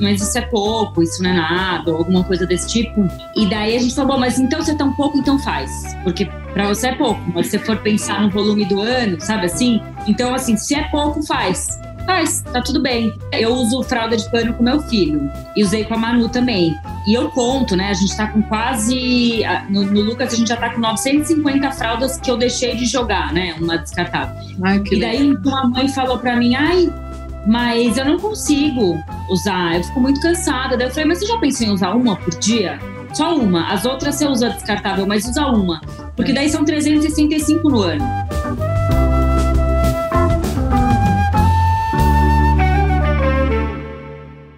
mas isso é pouco, isso não é nada, ou alguma coisa desse tipo. E daí a gente falou, bom, mas então você é tão pouco, então faz. Porque para você é pouco, mas se você for pensar no volume do ano, sabe assim? Então, assim, se é pouco, faz faz, tá tudo bem. Eu uso fralda de pano com meu filho e usei com a Manu também. E eu conto, né? A gente tá com quase. No, no Lucas, a gente já tá com 950 fraldas que eu deixei de jogar, né? Uma descartável. Ai, e daí uma mãe falou pra mim: ai, mas eu não consigo usar, eu fico muito cansada. Daí eu falei: mas você já pensou em usar uma por dia? Só uma. As outras você usa descartável, mas usa uma. Porque daí são 365 no ano.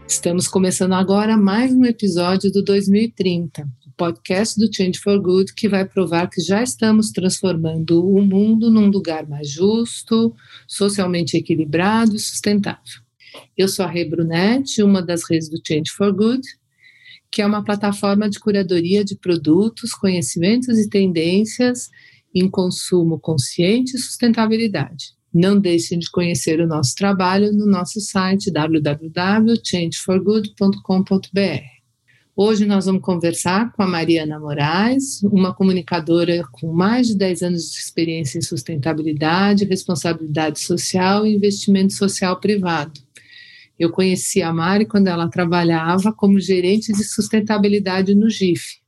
Estamos começando agora mais um episódio do 2030, o podcast do Change for Good, que vai provar que já estamos transformando o mundo num lugar mais justo, socialmente equilibrado e sustentável. Eu sou a Rê Brunetti, uma das redes do Change for Good, que é uma plataforma de curadoria de produtos, conhecimentos e tendências em consumo consciente e sustentabilidade. Não deixem de conhecer o nosso trabalho no nosso site www.changeforgood.com.br. Hoje nós vamos conversar com a Mariana Moraes, uma comunicadora com mais de 10 anos de experiência em sustentabilidade, responsabilidade social e investimento social privado. Eu conheci a Mari quando ela trabalhava como gerente de sustentabilidade no GIF,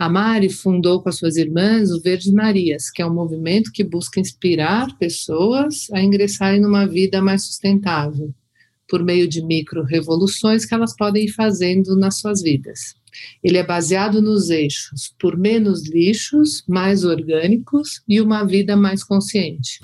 a Mari fundou com as suas irmãs o Verdes Marias, que é um movimento que busca inspirar pessoas a ingressarem numa vida mais sustentável, por meio de micro-revoluções que elas podem ir fazendo nas suas vidas. Ele é baseado nos eixos por menos lixos, mais orgânicos e uma vida mais consciente.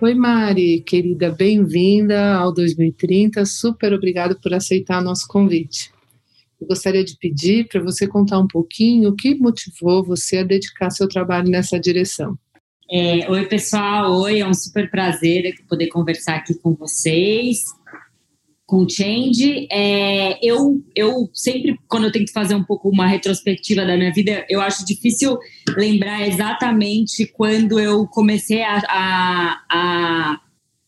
Oi, Mari, querida, bem-vinda ao 2030. Super obrigada por aceitar nosso convite. Eu gostaria de pedir para você contar um pouquinho o que motivou você a dedicar seu trabalho nessa direção. É, oi, pessoal. Oi, é um super prazer poder conversar aqui com vocês com Change. É, eu, eu sempre, quando eu tento fazer um pouco uma retrospectiva da minha vida, eu acho difícil lembrar exatamente quando eu comecei a, a, a,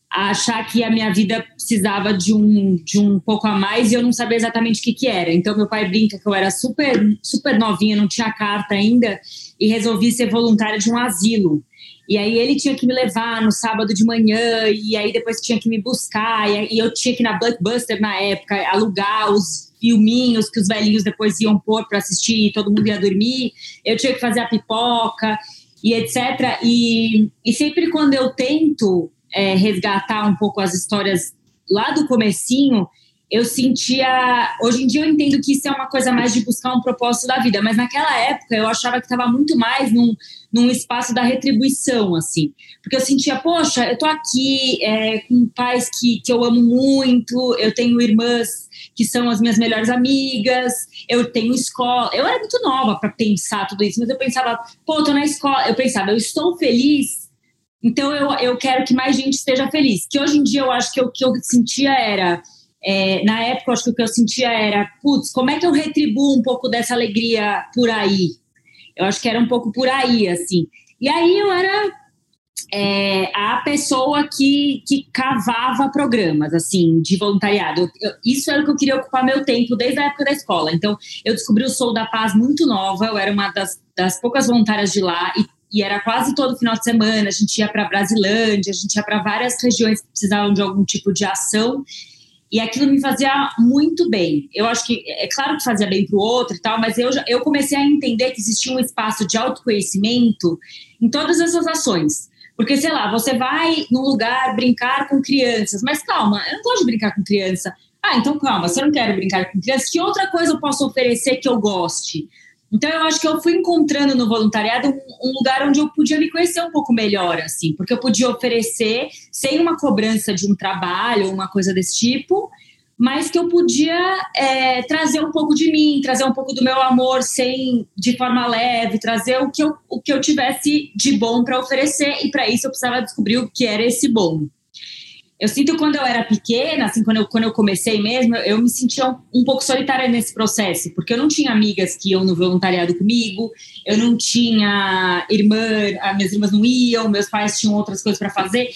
a achar que a minha vida precisava de um, de um pouco a mais e eu não sabia exatamente o que, que era. Então, meu pai brinca que eu era super, super novinha, não tinha carta ainda, e resolvi ser voluntária de um asilo. E aí ele tinha que me levar no sábado de manhã, e aí depois tinha que me buscar, e eu tinha que ir na Blockbuster na época, alugar os filminhos que os velhinhos depois iam pôr para assistir e todo mundo ia dormir. Eu tinha que fazer a pipoca e etc. E, e sempre quando eu tento é, resgatar um pouco as histórias lá do comecinho, eu sentia. Hoje em dia eu entendo que isso é uma coisa mais de buscar um propósito da vida, mas naquela época eu achava que estava muito mais num, num espaço da retribuição, assim. Porque eu sentia, poxa, eu tô aqui é, com pais que, que eu amo muito, eu tenho irmãs que são as minhas melhores amigas, eu tenho escola. Eu era muito nova para pensar tudo isso, mas eu pensava, pô, eu tô na escola. Eu pensava, eu estou feliz. Então eu, eu quero que mais gente esteja feliz. Que hoje em dia eu acho que o que eu sentia era é, na época, acho que o que eu sentia era, putz, como é que eu retribuo um pouco dessa alegria por aí? Eu acho que era um pouco por aí, assim. E aí eu era é, a pessoa que, que cavava programas, assim, de voluntariado. Eu, isso era o que eu queria ocupar meu tempo desde a época da escola. Então, eu descobri o Sou da Paz muito nova, eu era uma das, das poucas voluntárias de lá e, e era quase todo final de semana. A gente ia para Brasilândia, a gente ia para várias regiões que precisavam de algum tipo de ação. E aquilo me fazia muito bem. Eu acho que, é claro que fazia bem para o outro e tal, mas eu, eu comecei a entender que existia um espaço de autoconhecimento em todas essas ações. Porque, sei lá, você vai num lugar brincar com crianças, mas calma, eu não gosto de brincar com criança. Ah, então calma, se eu não quero brincar com crianças, que outra coisa eu posso oferecer que eu goste? Então eu acho que eu fui encontrando no voluntariado um, lugar onde eu podia me conhecer um pouco melhor, assim, porque eu podia oferecer sem uma cobrança de um trabalho, uma coisa desse tipo, mas que eu podia é, trazer um pouco de mim, trazer um pouco do meu amor sem de forma leve, trazer o que eu, o que eu tivesse de bom para oferecer e para isso eu precisava descobrir o que era esse bom. Eu sinto quando eu era pequena, assim, quando eu, quando eu comecei mesmo, eu me sentia um, um, pouco solitária nesse processo, porque eu não tinha amigas que iam no voluntariado comigo, eu não tinha irmã, as minhas irmãs não iam, meus pais tinham outras coisas para fazer.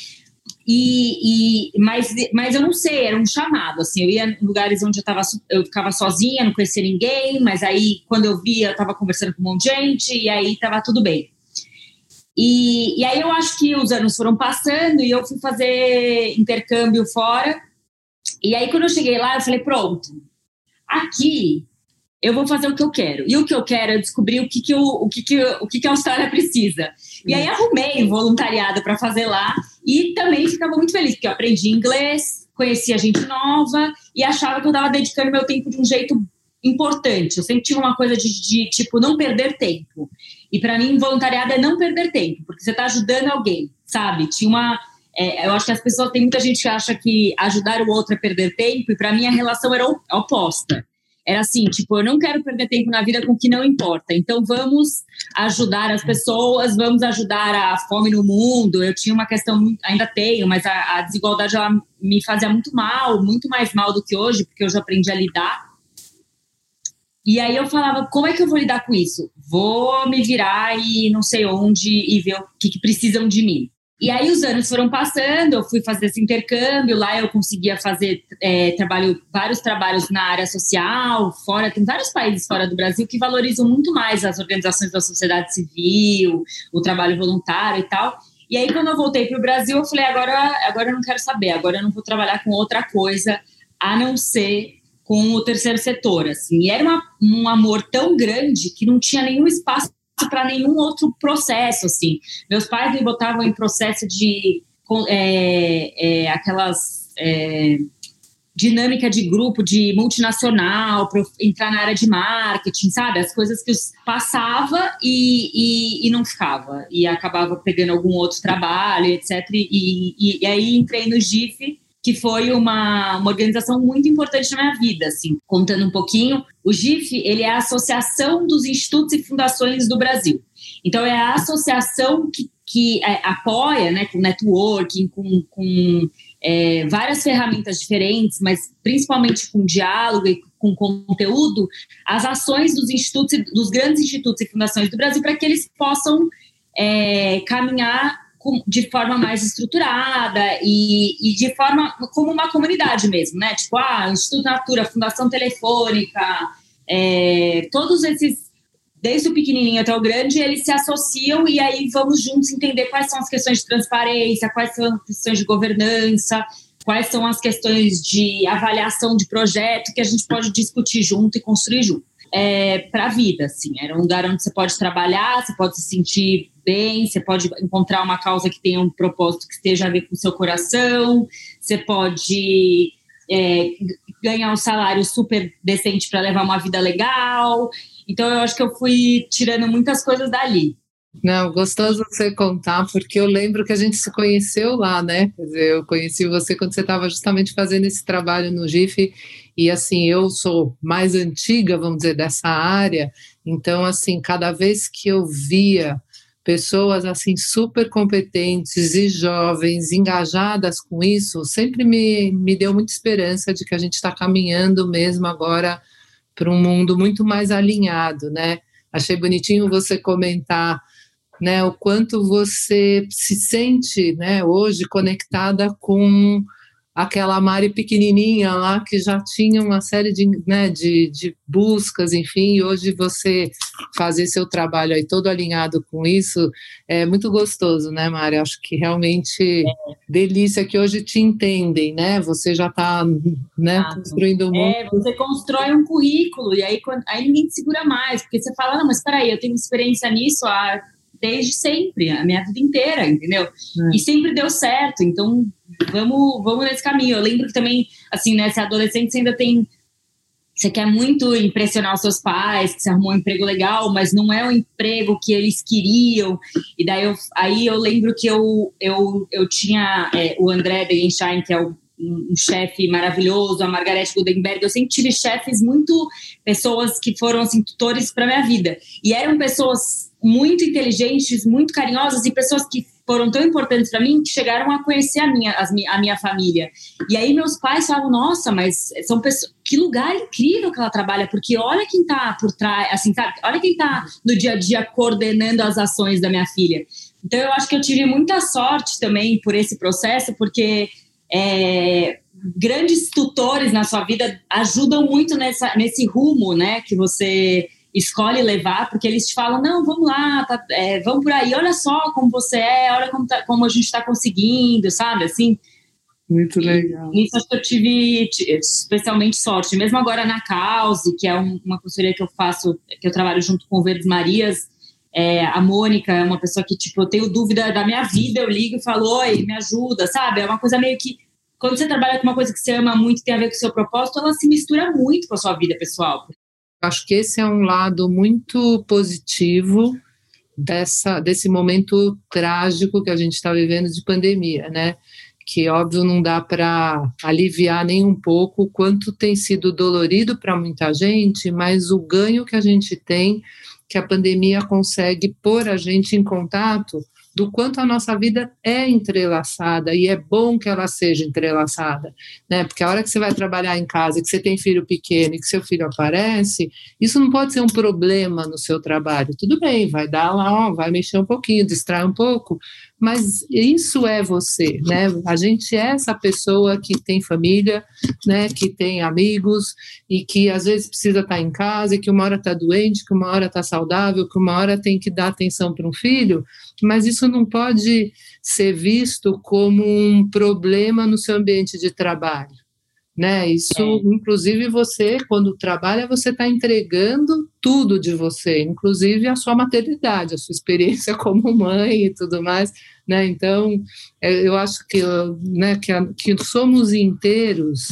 E, e, mas, mas eu não sei, era um chamado, assim, eu ia em lugares onde eu, tava, eu ficava sozinha, não conhecia ninguém, mas aí quando eu via, eu estava conversando com um monte de gente, e aí estava tudo bem. E, e aí eu acho que os anos foram passando e eu fui fazer intercâmbio fora. E aí quando eu cheguei lá, eu falei, pronto, aqui eu vou fazer o que eu quero. E o que eu quero é descobrir o que, que, eu, o que, que, o que, que a Austrália precisa. E aí arrumei voluntariado para fazer lá e também ficava muito feliz, porque eu aprendi inglês, conhecia gente nova e achava que eu estava dedicando meu tempo de um jeito importante. Eu sempre tive uma coisa de, de tipo, não perder tempo. E para mim, voluntariado é não perder tempo, porque você está ajudando alguém, sabe? Tinha uma. É, eu acho que as pessoas, tem muita gente que acha que ajudar o outro é perder tempo, e para mim a relação era oposta. Era assim, tipo, eu não quero perder tempo na vida com o que não importa. Então vamos ajudar as pessoas, vamos ajudar a fome no mundo. Eu tinha uma questão, ainda tenho, mas a, a desigualdade ela me fazia muito mal, muito mais mal do que hoje, porque eu já aprendi a lidar. E aí eu falava, como é que eu vou lidar com isso? Vou me virar e não sei onde e ver o que, que precisam de mim. E aí os anos foram passando, eu fui fazer esse intercâmbio, lá eu conseguia fazer é, trabalho, vários trabalhos na área social, fora, tem vários países fora do Brasil que valorizam muito mais as organizações da sociedade civil, o trabalho voluntário e tal. E aí quando eu voltei para o Brasil, eu falei, agora, agora eu não quero saber, agora eu não vou trabalhar com outra coisa, a não ser com o terceiro setor, assim. E era uma, um amor tão grande que não tinha nenhum espaço para nenhum outro processo, assim. Meus pais me botavam em processo de é, é, aquelas é, dinâmica de grupo, de multinacional, para entrar na área de marketing, sabe? As coisas que eu passava e, e, e, não ficava. E acabava pegando algum outro trabalho, etc. E, e, e aí entrei no GIF que foi uma, uma organização muito importante na minha vida, assim, contando um pouquinho. O GIF, ele é a Associação dos Institutos e Fundações do Brasil. Então, é a associação que, que é, apoia, né, com networking, com, com é, várias ferramentas diferentes, mas principalmente com diálogo e com conteúdo, as ações dos institutos, dos grandes institutos e fundações do Brasil, para que eles possam é, caminhar de forma mais estruturada e, e, de forma como uma comunidade mesmo, né? Tipo, ah, Instituto Natura, Fundação Telefônica, é, todos esses, desde o pequenininho até o grande, eles se associam e aí vamos juntos entender quais são as questões de transparência, quais são as questões de governança, quais são as questões de avaliação de projeto que a gente pode discutir junto e construir junto é, para a vida, assim. Era um lugar onde você pode trabalhar, você pode se sentir bem, você pode encontrar uma causa que tenha um propósito que esteja a ver com o seu coração, você pode é, ganhar um salário super decente para levar uma vida legal. Então, eu acho que eu fui tirando muitas coisas dali. Não, gostoso você contar, porque eu lembro que a gente se conheceu lá, né? Quer dizer, eu conheci você quando você estava justamente fazendo esse trabalho no GIF, e assim, eu sou mais antiga, vamos dizer, dessa área, então, assim, cada vez que eu via pessoas assim super competentes e jovens engajadas com isso, sempre me, me deu muita esperança de que a gente está caminhando mesmo agora para um mundo muito mais alinhado, né? Achei bonitinho você comentar né, o quanto você se sente né, hoje conectada com aquela Mari pequenininha lá que já tinha uma série de, né, de, de buscas, enfim, e hoje você fazer seu trabalho aí todo alinhado com isso é muito gostoso, né, Mari? Acho que realmente é. delícia que hoje te entendem, né? Você já está né, construindo um mundo. É, você constrói um currículo e aí, aí ninguém te segura mais, porque você fala, não, mas peraí, eu tenho experiência nisso há desde sempre, a minha vida inteira, entendeu? É. E sempre deu certo, então vamos, vamos nesse caminho. Eu lembro que também, assim, né, se adolescente você ainda tem. Você quer muito impressionar os seus pais, que você arrumou um emprego legal, mas não é o emprego que eles queriam. E daí eu, aí eu lembro que eu, eu, eu tinha é, o André Begenstein, que é o um chefe maravilhoso, a Margarete Gudenberg. Eu sempre tive chefes muito pessoas que foram assim tutores para minha vida e eram pessoas muito inteligentes, muito carinhosas e pessoas que foram tão importantes para mim que chegaram a conhecer a minha, a minha família. E aí meus pais falavam, nossa, mas são pessoas, que lugar incrível que ela trabalha, porque olha quem está por trás, assim, sabe? Olha quem está no dia a dia coordenando as ações da minha filha. Então eu acho que eu tive muita sorte também por esse processo, porque é, grandes tutores na sua vida ajudam muito nessa, nesse rumo, né, que você escolhe levar, porque eles te falam, não, vamos lá, tá, é, vamos por aí, olha só como você é, olha como, tá, como a gente está conseguindo, sabe, assim. Muito legal. Isso acho que eu tive especialmente sorte. Mesmo agora na Cause, que é um, uma consultoria que eu faço, que eu trabalho junto com o Verdes Marias, é, a Mônica é uma pessoa que, tipo, eu tenho dúvida da minha vida, eu ligo e falo, oi, me ajuda, sabe? É uma coisa meio que quando você trabalha com uma coisa que você ama muito, tem a ver com o seu propósito, ela se mistura muito com a sua vida pessoal. Acho que esse é um lado muito positivo dessa, desse momento trágico que a gente está vivendo de pandemia, né? Que, óbvio, não dá para aliviar nem um pouco o quanto tem sido dolorido para muita gente, mas o ganho que a gente tem, que a pandemia consegue pôr a gente em contato do quanto a nossa vida é entrelaçada e é bom que ela seja entrelaçada, né? Porque a hora que você vai trabalhar em casa, que você tem filho pequeno e que seu filho aparece, isso não pode ser um problema no seu trabalho. Tudo bem, vai dar lá, vai mexer um pouquinho, distrai um pouco, mas isso é você, né? A gente é essa pessoa que tem família, né? Que tem amigos e que às vezes precisa estar em casa e que uma hora está doente, que uma hora está saudável, que uma hora tem que dar atenção para um filho, mas isso não pode ser visto como um problema no seu ambiente de trabalho né? Isso, é. inclusive, você, quando trabalha, você está entregando tudo de você, inclusive a sua maternidade, a sua experiência como mãe e tudo mais, né? Então, é, eu acho que, né, que, que somos inteiros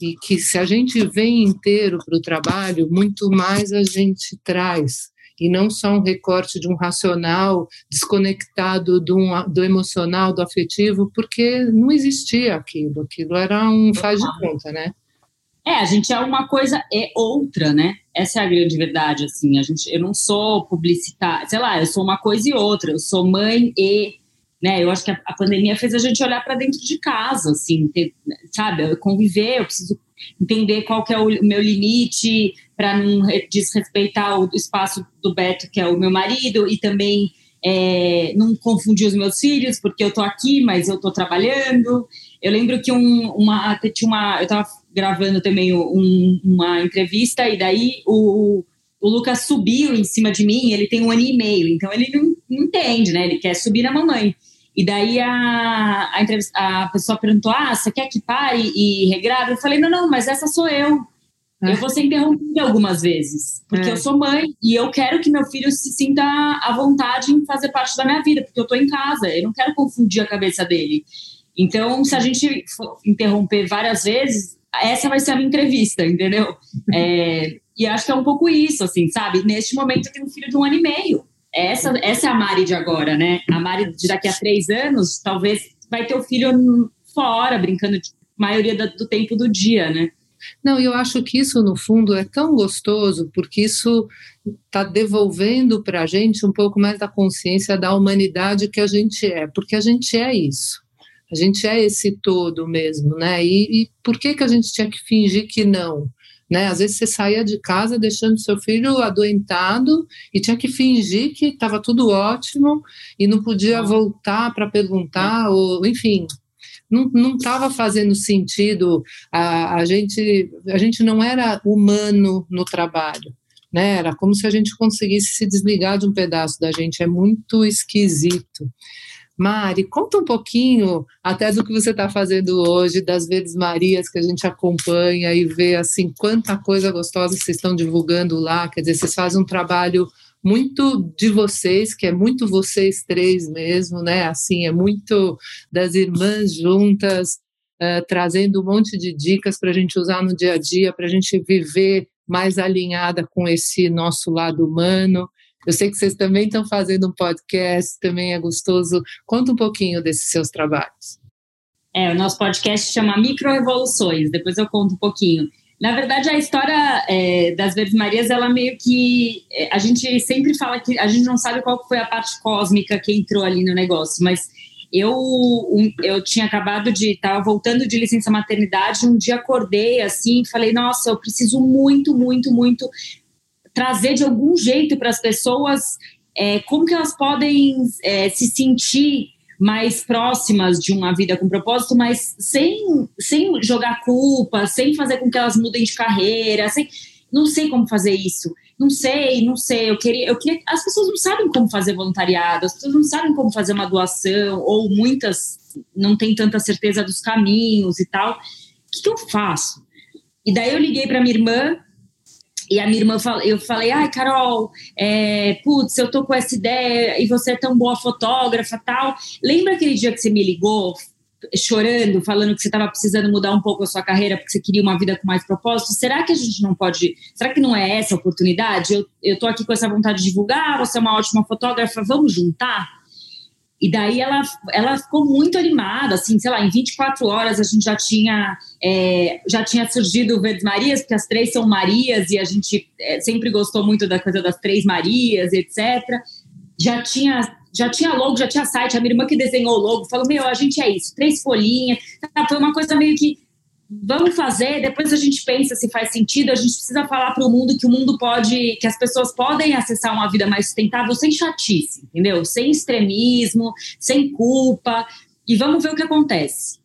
e que se a gente vem inteiro para o trabalho, muito mais a gente traz e não só um recorte de um racional desconectado do, do emocional, do afetivo, porque não existia aquilo, aquilo era um faz de conta, né? É, a gente é uma coisa e outra, né? Essa é a grande verdade, assim. A gente, eu não sou publicitária, sei lá, eu sou uma coisa e outra. Eu sou mãe e, né? Eu acho que a, a pandemia fez a gente olhar para dentro de casa, assim, ter, sabe? Conviver, eu preciso entender qual que é o meu limite para não desrespeitar o espaço do Beto, que é o meu marido, e também é, não confundir os meus filhos, porque eu estou aqui, mas eu estou trabalhando. Eu lembro que um, uma, tinha uma, eu estava gravando também um, uma entrevista, e daí o, o Lucas subiu em cima de mim, ele tem um ano e meio, então ele não, não entende, né? Ele quer subir na mamãe. E daí a, a, a pessoa perguntou: Ah, você quer que pare e regrave? Eu falei: Não, não, mas essa sou eu. Eu vou ser interrompida algumas vezes, porque é. eu sou mãe e eu quero que meu filho se sinta à vontade em fazer parte da minha vida, porque eu estou em casa, eu não quero confundir a cabeça dele. Então, se a gente interromper várias vezes, essa vai ser a minha entrevista, entendeu? É, e acho que é um pouco isso, assim, sabe? Neste momento eu tenho um filho de um ano e meio. Essa, essa é a Mari de agora, né? A Mari de daqui a três anos, talvez vai ter o filho fora, brincando de maioria do tempo do dia, né? Não, eu acho que isso, no fundo, é tão gostoso, porque isso está devolvendo para a gente um pouco mais da consciência da humanidade que a gente é, porque a gente é isso. A gente é esse todo mesmo, né? E, e por que, que a gente tinha que fingir que não? Né? Às vezes você saía de casa deixando seu filho adoentado e tinha que fingir que estava tudo ótimo e não podia voltar para perguntar, ou enfim, não estava fazendo sentido. A, a, gente, a gente não era humano no trabalho. Né? Era como se a gente conseguisse se desligar de um pedaço da gente. É muito esquisito. Mari, conta um pouquinho até do que você está fazendo hoje, das Verdes Marias que a gente acompanha e vê assim quanta coisa gostosa vocês estão divulgando lá. Quer dizer, vocês fazem um trabalho muito de vocês, que é muito vocês três mesmo, né? Assim, é muito das irmãs juntas, uh, trazendo um monte de dicas para a gente usar no dia a dia, para a gente viver mais alinhada com esse nosso lado humano. Eu sei que vocês também estão fazendo um podcast, também é gostoso. Conta um pouquinho desses seus trabalhos. É, o nosso podcast chama Micro Revoluções, depois eu conto um pouquinho. Na verdade, a história é, das Verdes Marias, ela meio que. É, a gente sempre fala que a gente não sabe qual foi a parte cósmica que entrou ali no negócio, mas eu, um, eu tinha acabado de. Estava voltando de licença maternidade, um dia acordei assim, falei: nossa, eu preciso muito, muito, muito trazer de algum jeito para as pessoas é, como que elas podem é, se sentir mais próximas de uma vida com propósito, mas sem, sem jogar culpa, sem fazer com que elas mudem de carreira, sem, não sei como fazer isso, não sei, não sei, eu queria, eu queria, as pessoas não sabem como fazer voluntariado, as pessoas não sabem como fazer uma doação, ou muitas não têm tanta certeza dos caminhos e tal, o que, que eu faço? E daí eu liguei para minha irmã, e a minha irmã, eu falei, ai, Carol, é, putz, eu tô com essa ideia e você é tão boa fotógrafa tal. Lembra aquele dia que você me ligou, chorando, falando que você estava precisando mudar um pouco a sua carreira porque você queria uma vida com mais propósito? Será que a gente não pode. Será que não é essa a oportunidade? Eu, tô aqui com essa vontade de divulgar, você é uma ótima fotógrafa, vamos juntar? E daí ela, ela ficou muito animada, assim, sei lá, em 24 horas a gente já tinha, é, já tinha surgido o Verdes Marias, porque as três são Marias e a gente é, sempre gostou muito da coisa das três Marias, etc. Já tinha, já tinha logo, já tinha site, a minha irmã que desenhou o logo falou: Meu, a gente é isso, três folhinhas. Foi uma coisa meio que vamos fazer, depois a gente pensa se faz sentido, a gente precisa falar para o mundo que o mundo pode, que as pessoas podem acessar uma vida mais sustentável sem chatice, entendeu? Sem extremismo, sem culpa, e vamos ver o que acontece.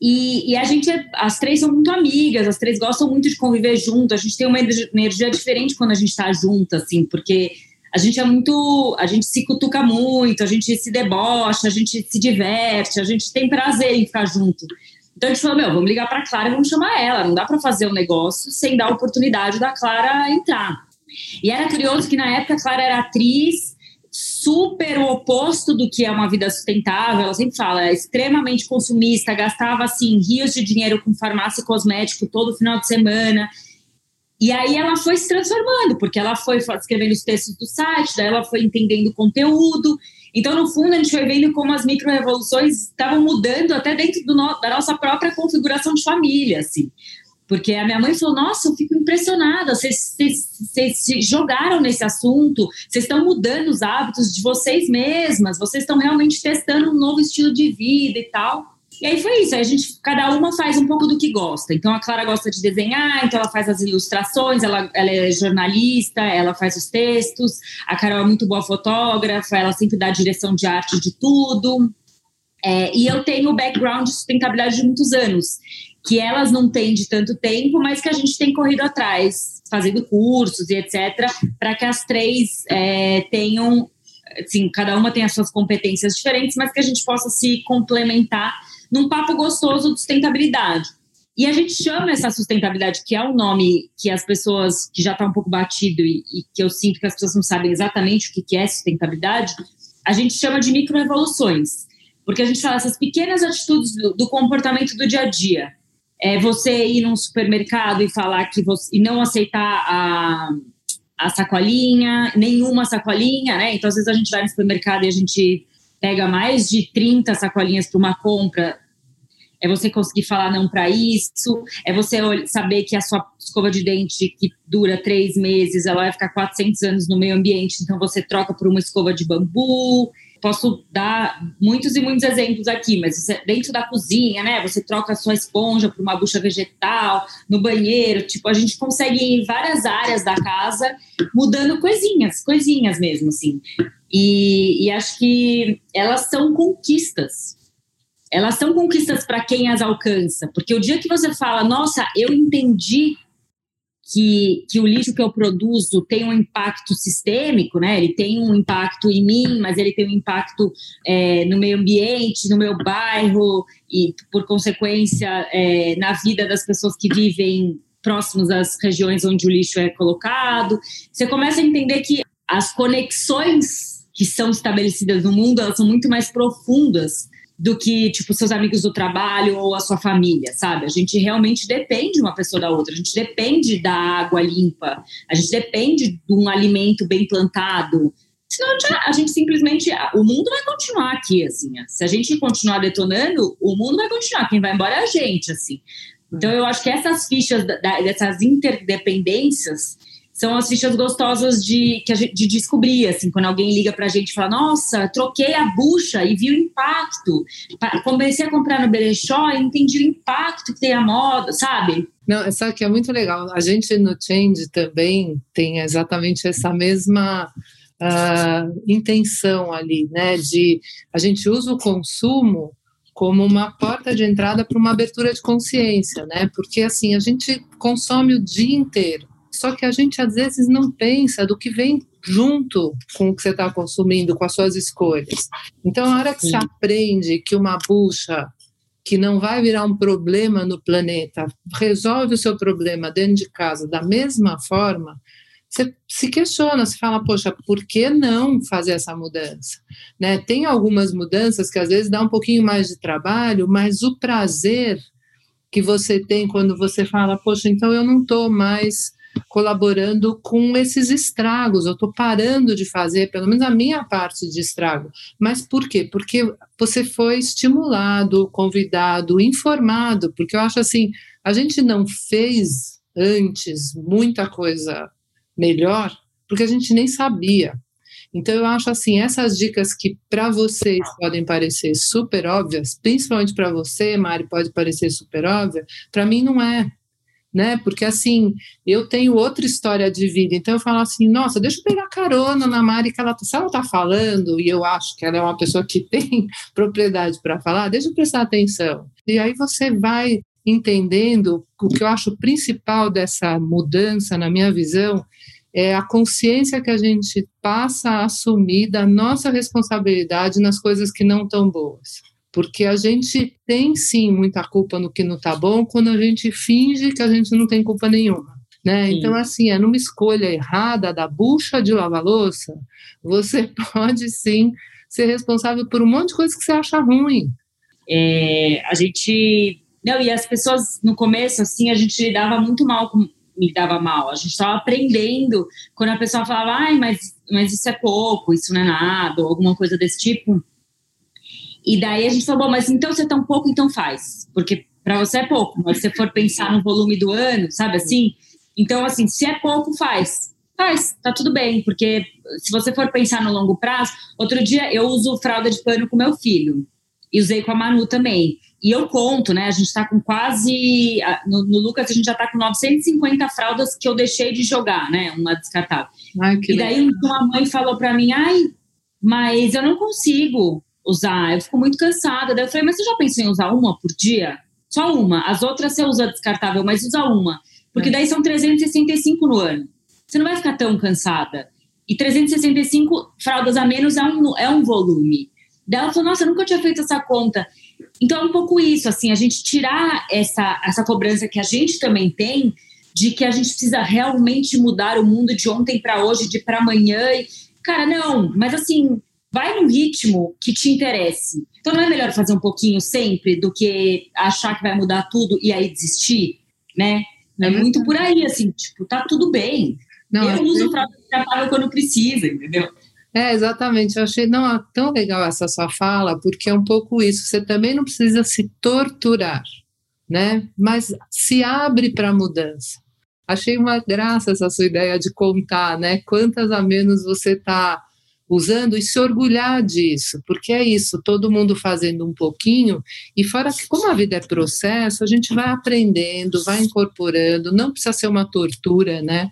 E, e, a gente, é, as três são muito amigas, as três gostam muito de conviver junto, a gente tem uma energia diferente quando a gente está junto, assim, porque a gente é muito, a gente se cutuca muito, a gente se debocha, a gente se diverte, a gente tem prazer em ficar junto. Então a gente falou, meu, vamos ligar para a Clara e vamos chamar ela. Não dá para fazer um negócio sem dar a oportunidade da Clara entrar. E era curioso que na época a Clara era atriz, super o oposto do que é uma vida sustentável. Ela sempre fala, é extremamente consumista, gastava assim rios de dinheiro com farmácia e cosmético todo final de semana. E aí ela foi se transformando, porque ela foi escrevendo os textos do site, daí ela foi entendendo o conteúdo. Então, no fundo, a gente foi vendo como as micro-revoluções estavam mudando até dentro no, da nossa própria configuração de família, assim. Porque a minha mãe falou: Nossa, eu fico impressionada, vocês, se jogaram nesse assunto, vocês estão mudando os hábitos de vocês mesmas, vocês estão realmente testando um novo estilo de vida e tal. E aí foi isso, a gente, cada uma faz um pouco do que gosta. Então a Clara gosta de desenhar, então ela faz as ilustrações, ela, ela é jornalista, ela faz os textos. A Carol é muito boa fotógrafa, ela sempre dá direção de arte de tudo. É, e eu tenho o background de sustentabilidade de muitos anos, que elas não têm de tanto tempo, mas que a gente tem corrido atrás, fazendo cursos e etc., para que as três é, tenham, assim, cada uma tem as suas competências diferentes, mas que a gente possa se complementar num papo gostoso de sustentabilidade. E a gente chama essa sustentabilidade, que é um nome que as pessoas, que já está um pouco batido e, e, que eu sinto que as pessoas não sabem exatamente o que, que é sustentabilidade, a gente chama de microevoluções. Porque a gente fala essas pequenas atitudes do, do, comportamento do dia a dia. É você ir num supermercado e falar que você, e não aceitar a, a sacolinha, nenhuma sacolinha, né? Então, às vezes a gente vai no supermercado e a gente pega mais de 30 sacolinhas para uma compra, é você conseguir falar não para isso, é você saber que a sua escova de dente que dura três meses, ela vai ficar 400 anos no meio ambiente, então você troca por uma escova de bambu. Posso dar muitos e muitos exemplos aqui, mas dentro da cozinha, né? Você troca a sua esponja por uma bucha vegetal, no banheiro, tipo, a gente consegue ir em várias áreas da casa mudando coisinhas, coisinhas mesmo, assim. E, e acho que elas são conquistas. Elas são conquistas para quem as alcança. Porque o dia que você fala, nossa, eu entendi que, que, o lixo que eu produzo tem um impacto sistêmico, né? Ele tem um impacto em mim, mas ele tem um impacto é, no meio ambiente, no meu bairro e, por consequência, é, na vida das pessoas que vivem próximos às regiões onde o lixo é colocado. Você começa a entender que as conexões que são estabelecidas no mundo, elas são muito mais profundas do que, tipo, seus amigos do trabalho ou a sua família, sabe? A gente realmente depende uma pessoa da outra, a gente depende da água limpa, a gente depende de um alimento bem plantado. Senão a gente simplesmente. O mundo vai continuar aqui, assim. Se a gente continuar detonando, o mundo vai continuar. Quem vai embora é a gente, assim. Então, eu acho que essas fichas, dessas interdependências, são as fichas gostosas de, que gente, de descobrir, assim, quando alguém liga para a gente e fala, nossa, troquei a bucha e vi o impacto. Comecei a comprar no Berechó e entendi o impacto que tem a moda, sabe? Não, sabe que é muito legal. A gente no Change também tem exatamente essa mesma uh, intenção ali, né? De a gente usa o consumo como uma porta de entrada para uma abertura de consciência, né? Porque assim a gente consome o dia inteiro só que a gente às vezes não pensa do que vem junto com o que você está consumindo, com as suas escolhas. Então, a hora que Sim. você aprende que uma bucha que não vai virar um problema no planeta resolve o seu problema dentro de casa da mesma forma, você se questiona, você fala, poxa, por que não fazer essa mudança? Né? Tem algumas mudanças que às vezes dá um pouquinho mais de trabalho, mas o prazer que você tem quando você fala, poxa, então eu não estou mais colaborando com esses estragos. Eu estou parando de fazer, pelo menos a minha parte de estrago. Mas por quê? Porque você foi estimulado, convidado, informado. Porque eu acho assim, a gente não fez antes muita coisa melhor porque a gente nem sabia. Então eu acho assim, essas dicas que para vocês podem parecer super óbvias, principalmente para você, Mari, pode parecer super óbvia, para mim não é né? Porque assim, eu tenho outra história de vida, então eu falo assim, nossa, deixa eu pegar carona na Mari que ela, se ela tá falando e eu acho que ela é uma pessoa que tem propriedade para falar, deixa eu prestar atenção. E aí você vai entendendo o que eu acho principal dessa mudança na minha visão é a consciência que a gente passa a assumir da nossa responsabilidade nas coisas que não estão boas porque a gente tem sim muita culpa no que não está bom quando a gente finge que a gente não tem culpa nenhuma. Né? Então, assim, é numa escolha errada da bucha de lavar louça, você pode sim ser responsável por um monte de coisa que você acha ruim. É, a gente. Não, e as pessoas no começo, assim, a gente lidava muito mal com. Me dava mal. A gente estava aprendendo quando a pessoa falava, ai, mas, mas isso é pouco, isso não é nada, ou alguma coisa desse tipo e daí a gente falou, mas então se é tão pouco, então faz. Porque para você é pouco, mas se você for pensar no volume do ano, sabe assim? Então, assim, se é pouco, faz. Faz, tá tudo bem, porque se você for pensar no longo prazo, outro dia eu uso fralda de pano com meu filho. E usei com a Manu também. E eu conto, né? A gente tá com quase. No, no Lucas, a gente já tá com 950 fraldas que eu deixei de jogar, né? Uma descartável. Ai, e daí legal. uma mãe falou para mim: ai, mas eu não consigo usar, eu fico muito cansada. Daí eu falei, mas você já pensou em usar uma por dia? Só uma. As outras você usa descartável, mas usa uma. Porque é. daí são 365 no ano. Você não vai ficar tão cansada. E 365 fraldas a menos é um, é um volume. Daí ela falou, nossa, eu nunca tinha feito essa conta. Então é um pouco isso, assim, a gente tirar essa, essa cobrança que a gente também tem de que a gente precisa realmente mudar o mundo de ontem para hoje, de para amanhã. E, cara, não, mas assim, vai num ritmo que te interesse. Então não é melhor fazer um pouquinho sempre do que achar que vai mudar tudo e aí desistir, né? É muito por aí, assim, tipo, tá tudo bem. Não, eu uso fralda descartável quando precisa, entendeu? É, exatamente. Eu achei não, é tão legal essa sua fala, porque é um pouco isso. Você também não precisa se torturar, né? Mas se abre para a mudança. Achei uma graça essa sua ideia de contar, né? Quantas a menos você está usando e se orgulhar disso, porque é isso, todo mundo fazendo um pouquinho, e fora que, como a vida é processo, a gente vai aprendendo, vai incorporando, não precisa ser uma tortura, né?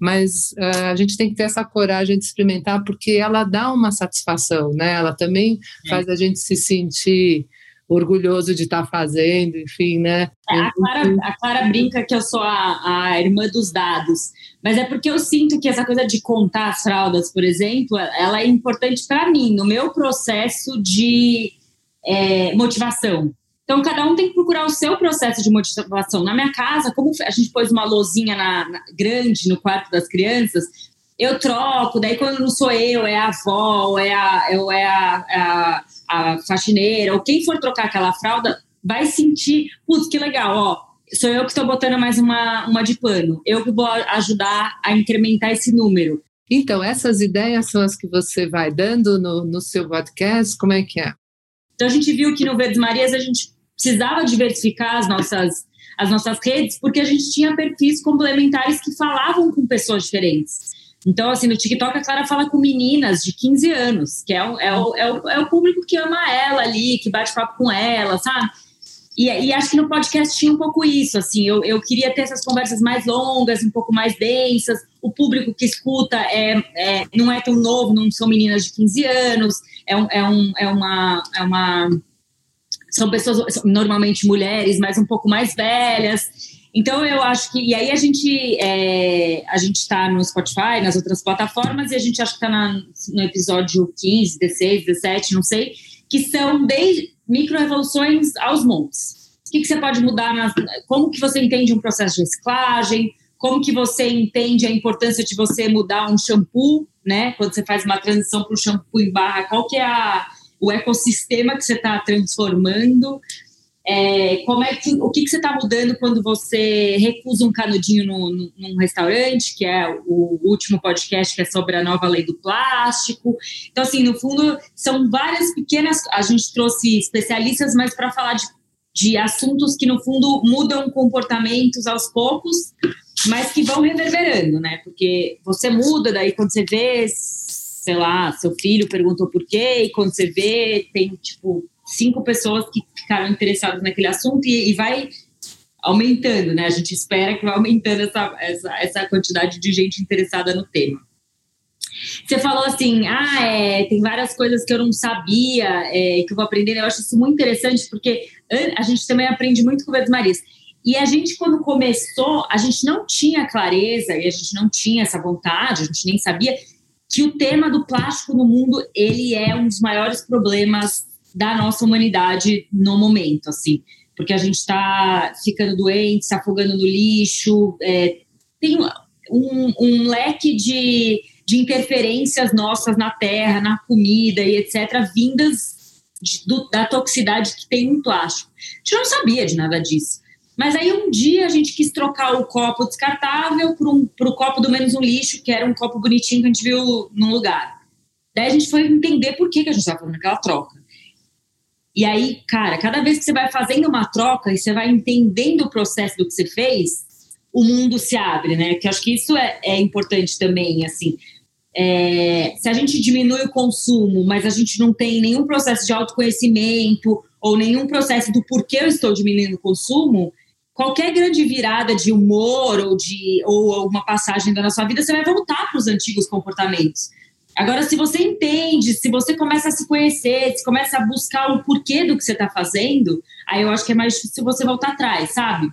Mas uh, a gente tem que ter essa coragem de experimentar, porque ela dá uma satisfação, né? Ela também é. faz a gente se sentir orgulhoso de estar tá fazendo, enfim, né? É, a, Clara, a Clara brinca que eu sou a, a irmã dos dados, mas é porque eu sinto que essa coisa de contar as fraldas, por exemplo, ela é importante para mim, no meu processo de é, motivação. Então, cada um tem que procurar o seu processo de motivação. Na minha casa, como a gente pôs uma lozinha na, na, grande no quarto das crianças, eu troco, daí quando não sou eu, é a avó, ou é a, ou é a, a, a faxineira, ou quem for trocar aquela fralda, vai sentir, putz, que legal, ó, sou eu que estou botando mais uma, uma de pano. Eu que vou ajudar a incrementar esse número. Então, essas ideias são as que você vai dando no, no seu podcast? Como é que é? Então, a gente viu que no Verdes Marias a gente precisava diversificar as nossas as nossas redes, porque a gente tinha perfis complementares que falavam com pessoas diferentes. Então, assim, no TikTok a Clara fala com meninas de 15 anos, que é o, é o, é o, é o público que ama ela ali, que bate papo com ela, sabe? E, e, acho que no podcast tinha um pouco isso, assim, eu, eu queria ter essas conversas mais longas, um pouco mais densas, o público que escuta é, é não é tão novo, não são meninas de 15 anos, é, um, é, um, é, uma, é uma... São pessoas, normalmente mulheres, mas um pouco mais velhas, então eu acho que e aí a gente é, a gente está no Spotify, nas outras plataformas e a gente acha que está no episódio 15, 16, 17, não sei, que são desde microrevoluções aos montes. O que, que você pode mudar? Na, como que você entende um processo de reciclagem? Como que você entende a importância de você mudar um shampoo, né? Quando você faz uma transição para o shampoo em barra, qual que é a, o ecossistema que você está transformando? É, como é que, o que, que você está mudando quando você recusa um canudinho no, no, num restaurante, que é o último podcast que é sobre a nova lei do plástico. Então, assim, no fundo, são várias pequenas. A gente trouxe especialistas, mas para falar de, de assuntos que, no fundo, mudam comportamentos aos poucos, mas que vão reverberando, né? Porque você muda, daí quando você vê, sei lá, seu filho perguntou por quê, e quando você vê, tem tipo cinco pessoas que ficaram interessadas naquele assunto e, e vai aumentando, né? A gente espera que vai aumentando essa, essa, essa quantidade de gente interessada no tema. Você falou assim, ah, é, tem várias coisas que eu não sabia, é, que eu vou aprender. Eu acho isso muito interessante, porque a gente também aprende muito com o Verdes Marias. E a gente, quando começou, a gente não tinha clareza e a gente não tinha essa vontade, a gente nem sabia que o tema do plástico no mundo ele é um dos maiores problemas da nossa humanidade no momento, assim, porque a gente está ficando doente, se afogando no lixo, é, tem um, um leque de, de interferências nossas na terra, na comida e etc., vindas de, do, da toxicidade que tem no plástico. A gente não sabia de nada disso. Mas aí um dia a gente quis trocar o copo descartável para um, o copo do menos um lixo, que era um copo bonitinho que a gente viu num lugar. Daí a gente foi entender por que, que a gente estava fazendo aquela troca. E aí, cara, cada vez que você vai fazendo uma troca e você vai entendendo o processo do que você fez, o mundo se abre, né? Que acho que isso é, é importante também, assim. É, se a gente diminui o consumo, mas a gente não tem nenhum processo de autoconhecimento ou nenhum processo do porquê eu estou diminuindo o consumo, qualquer grande virada de humor ou de ou uma passagem da nossa vida, você vai voltar para os antigos comportamentos. Agora, se você entende, se você começa a se conhecer, se começa a buscar o porquê do que você está fazendo, aí eu acho que é mais difícil você voltar atrás, sabe?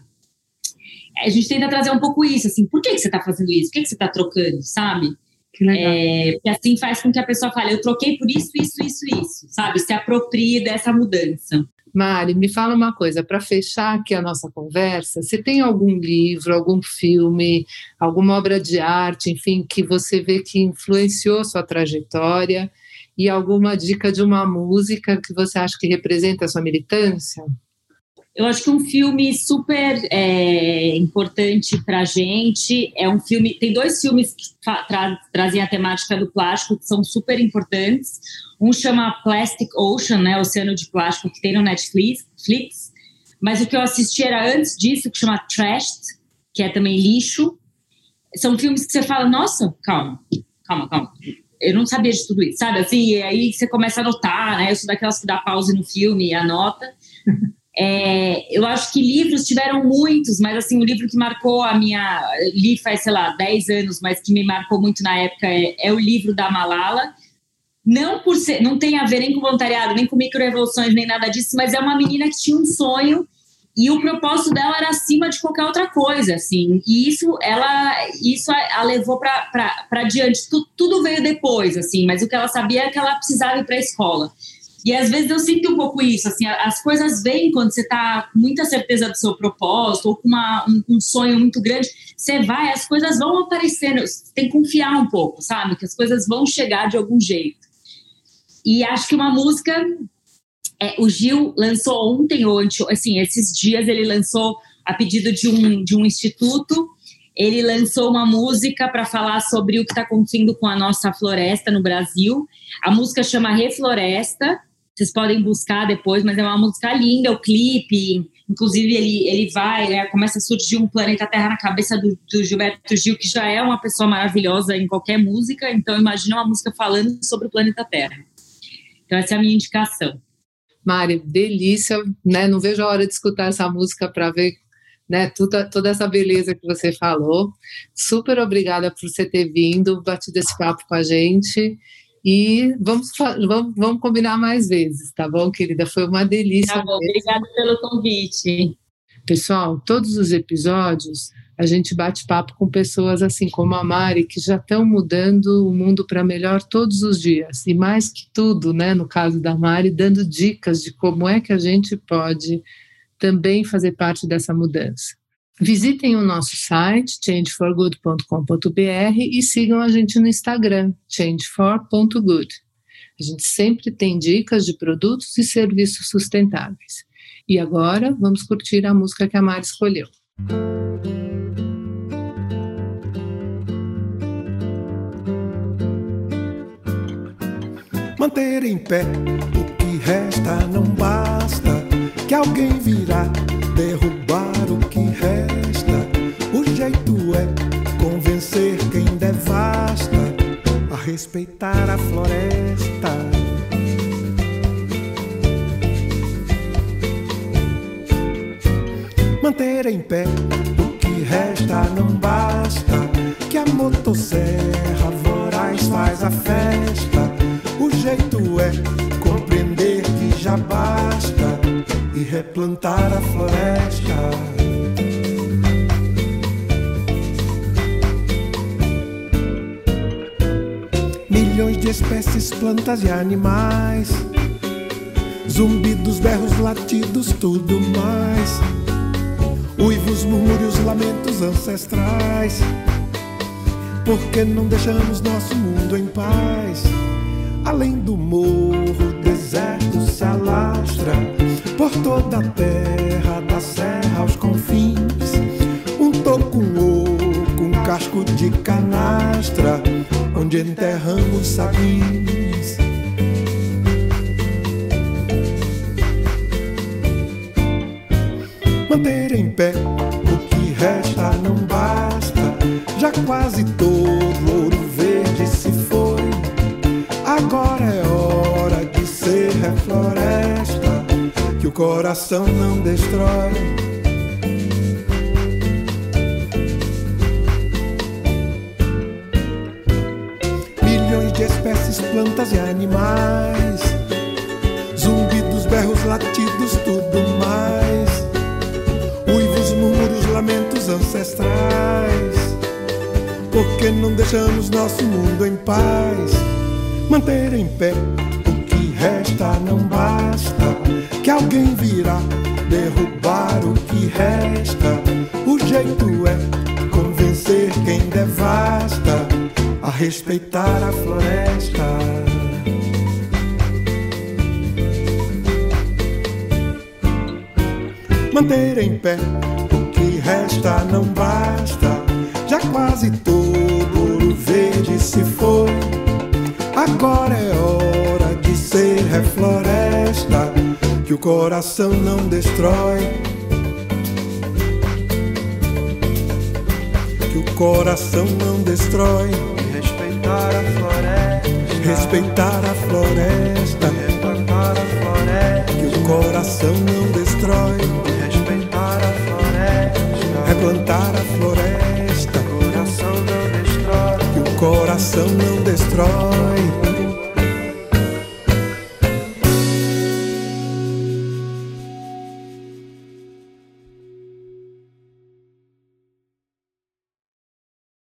A gente tenta trazer um pouco isso, assim, por que, que você está fazendo isso? Por que, que você está trocando, sabe? É, e assim faz com que a pessoa fale, eu troquei por isso, isso, isso, isso, sabe? Se aproprie dessa mudança. Mari, me fala uma coisa, para fechar aqui a nossa conversa, você tem algum livro, algum filme, alguma obra de arte, enfim, que você vê que influenciou sua trajetória e alguma dica de uma música que você acha que representa a sua militância? Eu acho que um filme super é, importante para gente é um filme. Tem dois filmes que tra trazem a temática do plástico que são super importantes. Um chama Plastic Ocean, né, Oceano de Plástico, que tem no Netflix. Mas o que eu assisti era antes disso, que chama Trashed, que é também lixo. São filmes que você fala, nossa, calma, calma, calma. Eu não sabia de tudo isso, sabe? Assim, e aí você começa a anotar, né? Eu sou daquelas que dá pause no filme e anota. É, eu acho que livros tiveram muitos, mas assim, o livro que marcou a minha. Li faz, sei lá, 10 anos, mas que me marcou muito na época é, é o livro da Malala. Não por ser, não tem a ver nem com voluntariado, nem com microrevoluções, nem nada disso, mas é uma menina que tinha um sonho e o propósito dela era acima de qualquer outra coisa, assim. E isso ela, isso a, a levou para diante. Tudo, tudo veio depois, assim, mas o que ela sabia é que ela precisava ir para a escola. E às vezes eu sinto um pouco isso, assim, as coisas vêm quando você está com muita certeza do seu propósito ou com uma, um, um, sonho muito grande, você vai, as coisas vão aparecendo, você tem que confiar um pouco, sabe? Que as coisas vão chegar de algum jeito. E acho que uma música, é, o Gil lançou ontem ou assim, esses dias ele lançou a pedido de um, de um instituto ele lançou uma música para falar sobre o que está acontecendo com a nossa floresta no Brasil. A música chama Refloresta vocês podem buscar depois, mas é uma música linda, o clipe. Inclusive, ele, ele vai, né, começa a surgir um planeta Terra na cabeça do, do, Gilberto Gil, que já é uma pessoa maravilhosa em qualquer música. Então, imagina uma música falando sobre o planeta Terra. Então, essa é a minha indicação. Mari, delícia, né? Não vejo a hora de escutar essa música para ver né, toda, toda essa beleza que você falou. Super obrigada por você ter vindo, batido esse papo com a gente. E vamos, vamos, vamos combinar mais vezes, tá bom, querida? Foi uma delícia. Tá bom, obrigada pelo convite. Pessoal, todos os episódios a gente bate papo com pessoas assim como a Mari, que já estão mudando o mundo para melhor todos os dias. E mais que tudo, né, no caso da Mari, dando dicas de como é que a gente pode também fazer parte dessa mudança. Visitem o nosso site changeforgood.com.br e sigam a gente no Instagram changefor.good. A gente sempre tem dicas de produtos e serviços sustentáveis. E agora vamos curtir a música que a Mari escolheu. Manter em pé o que resta não basta, que alguém virá derrubar o que resta. O jeito é convencer quem devasta a respeitar a floresta. Manter em pé o que resta não basta, que a motosserra voraz faz a festa. O jeito é compreender que já basta e replantar a floresta. Milhões de espécies, plantas e animais. Zumbidos, berros, latidos, tudo mais. Uivos, murmúrios, lamentos ancestrais. Por que não deixamos nosso mundo em paz? Além do morro, o deserto se alastra por toda a terra, da serra aos confins. Um toco, oco, um casco de canastra, onde enterramos sabins. Manter em pé o que resta não basta, já quase todo coração não destrói. Milhões de espécies, plantas e animais, zumbidos, berros, latidos, tudo mais. Uivos, murmúrios, lamentos ancestrais. Por que não deixamos nosso mundo em paz? manter em pé o que resta não basta. Que alguém virá derrubar o que resta. O jeito é convencer quem devasta a respeitar a floresta. Manter em pé o que resta não basta. Já quase todo ouro verde se foi. Agora é hora de ser refloresta, que o coração não destrói. Que o coração não destrói. Respeitar a floresta. Respeitar a floresta. Replantar a floresta. Que o coração não destrói. Respeitar a floresta. Replantar a floresta. Coração não destrói. Que o coração não destrói.